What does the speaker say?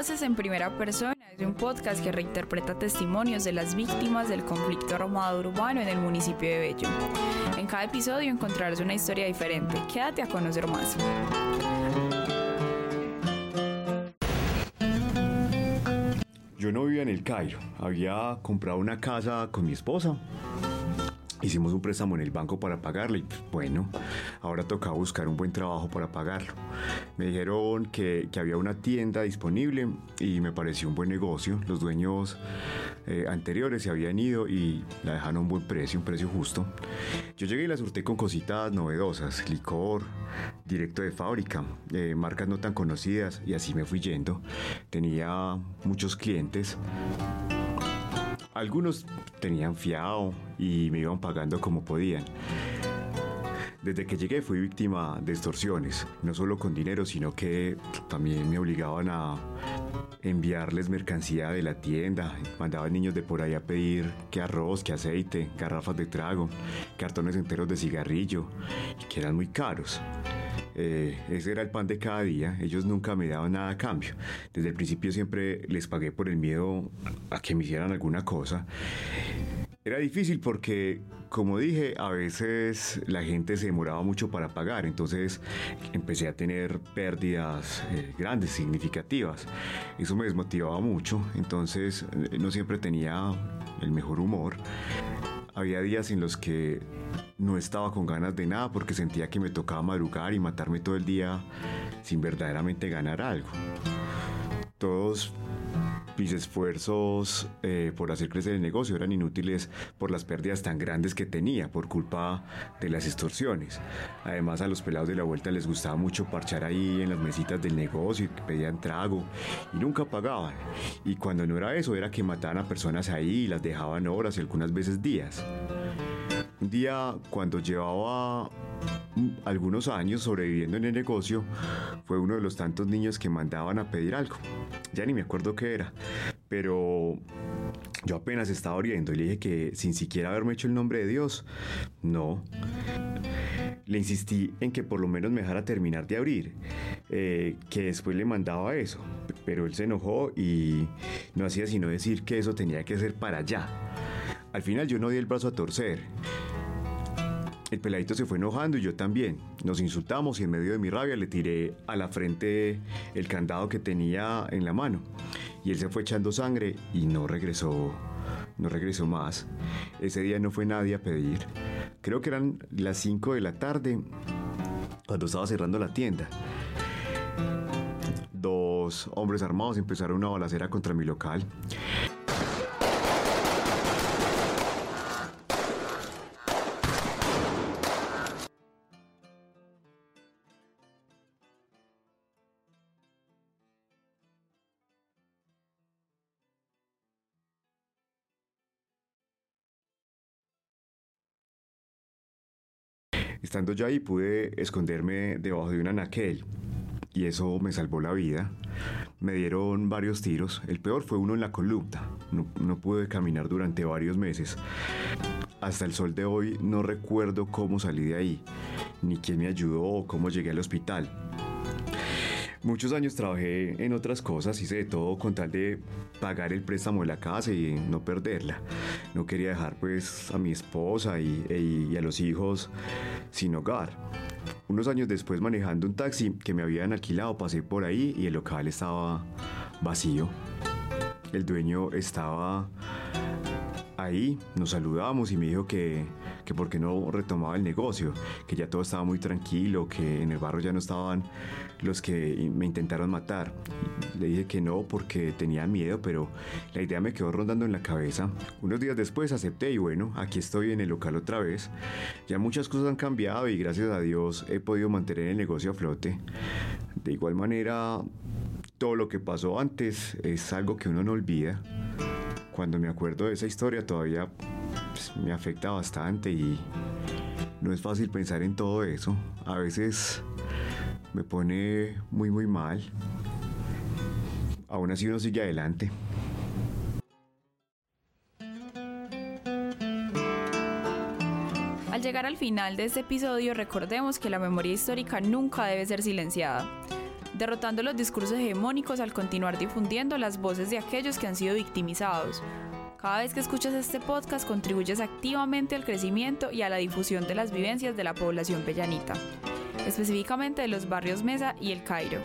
Voces en Primera Persona es un podcast que reinterpreta testimonios de las víctimas del conflicto armado urbano en el municipio de Bello. En cada episodio encontrarás una historia diferente. Quédate a conocer más. Yo no vivía en el Cairo, había comprado una casa con mi esposa Hicimos un préstamo en el banco para pagarlo y bueno, ahora tocaba buscar un buen trabajo para pagarlo. Me dijeron que, había una tienda disponible y me pareció un buen negocio. Los dueños eh, anteriores se habían ido y la dejaron a un buen precio, un precio justo. Yo llegué y la surté con cositas novedosas, licor, directo de fábrica, eh, marcas no tan conocidas y así me fui yendo. Tenía muchos clientes. Algunos tenían fiado y me iban pagando como podían. Desde que llegué fui víctima de extorsiones, no solo con dinero, sino que también me obligaban a enviarles mercancía de la tienda, mandaban niños de por ahí a pedir que arroz, que aceite, garrafas de trago, cartones enteros de cigarrillo, que eran muy caros. Eh, ese era el pan de cada día, ellos nunca me daban nada a cambio. Desde el principio siempre les pagué por el miedo a que me hicieran alguna cosa. Era difícil porque, como dije, a veces la gente se demoraba mucho para pagar, entonces empecé a tener pérdidas eh, grandes, significativas. Eso me desmotivaba mucho, entonces eh, no siempre tenía el mejor humor. Había días en los que no estaba con ganas de nada porque sentía que me tocaba madrugar y matarme todo el día sin verdaderamente ganar algo. Todos mis esfuerzos eh, por hacer crecer el negocio eran inútiles por las pérdidas tan grandes que tenía por culpa de las extorsiones. Además a los pelados de la vuelta les gustaba mucho parchar ahí en las mesitas del negocio y pedían trago y nunca pagaban. Y cuando no era eso era que mataban a personas ahí y las dejaban horas y algunas veces días. Un día, cuando llevaba algunos años sobreviviendo en el negocio, fue uno de los tantos niños que mandaban a pedir algo. Ya ni me acuerdo qué era, pero yo apenas estaba oriendo y le dije que sin siquiera haberme hecho el nombre de Dios, no. Le insistí en que por lo menos me dejara terminar de abrir, eh, que después le mandaba eso, pero él se enojó y no hacía sino decir que eso tenía que ser para allá. Al final yo no di el brazo a torcer el peladito se fue enojando y yo también. Nos insultamos y en medio de mi rabia le tiré a la frente el candado que tenía en la mano. Y él se fue echando sangre y no regresó, no regresó más. Ese día no fue nadie a pedir. Creo que eran las 5 de la tarde cuando estaba cerrando la tienda. Dos hombres armados empezaron una balacera contra mi local. Estando ya ahí pude esconderme debajo de un anaquel y eso me salvó la vida. Me dieron varios tiros, el peor fue uno en la columna. No, no, pude caminar durante varios meses. Hasta el sol de hoy no recuerdo cómo salí de ahí, ni quién me ayudó o cómo llegué al hospital. Muchos años trabajé en otras cosas, hice de todo con tal de pagar el préstamo de la casa y no perderla. No quería dejar pues a mi esposa y, e, y a los hijos sin hogar. Unos años después manejando un taxi que me habían alquilado pasé por ahí y el local estaba vacío. El dueño estaba ahí, nos saludamos y me dijo que que por qué no retomaba el negocio, que ya todo estaba muy tranquilo, que en el barrio ya no estaban los que me intentaron matar. Le dije que no porque tenía miedo, pero la idea me quedó rondando en la cabeza. Unos días después acepté y bueno, aquí estoy en el local otra vez. Ya muchas cosas han cambiado y gracias a Dios he podido mantener el negocio a flote. De igual manera, todo lo que pasó antes es algo que uno no olvida. Cuando me acuerdo de esa historia todavía pues, me afecta bastante y no es fácil pensar en todo eso. A veces me pone muy muy mal. Aún así uno sigue adelante. Al llegar al final de este episodio, recordemos que la memoria histórica nunca debe ser silenciada. derrotando los discursos hegemónicos al continuar difundiendo las voces de aquellos que han sido victimizados. Cada vez que escuchas este podcast contribuyes activamente al crecimiento y a la difusión de las vivencias de la población pellanita, específicamente de los barrios Mesa y El Cairo.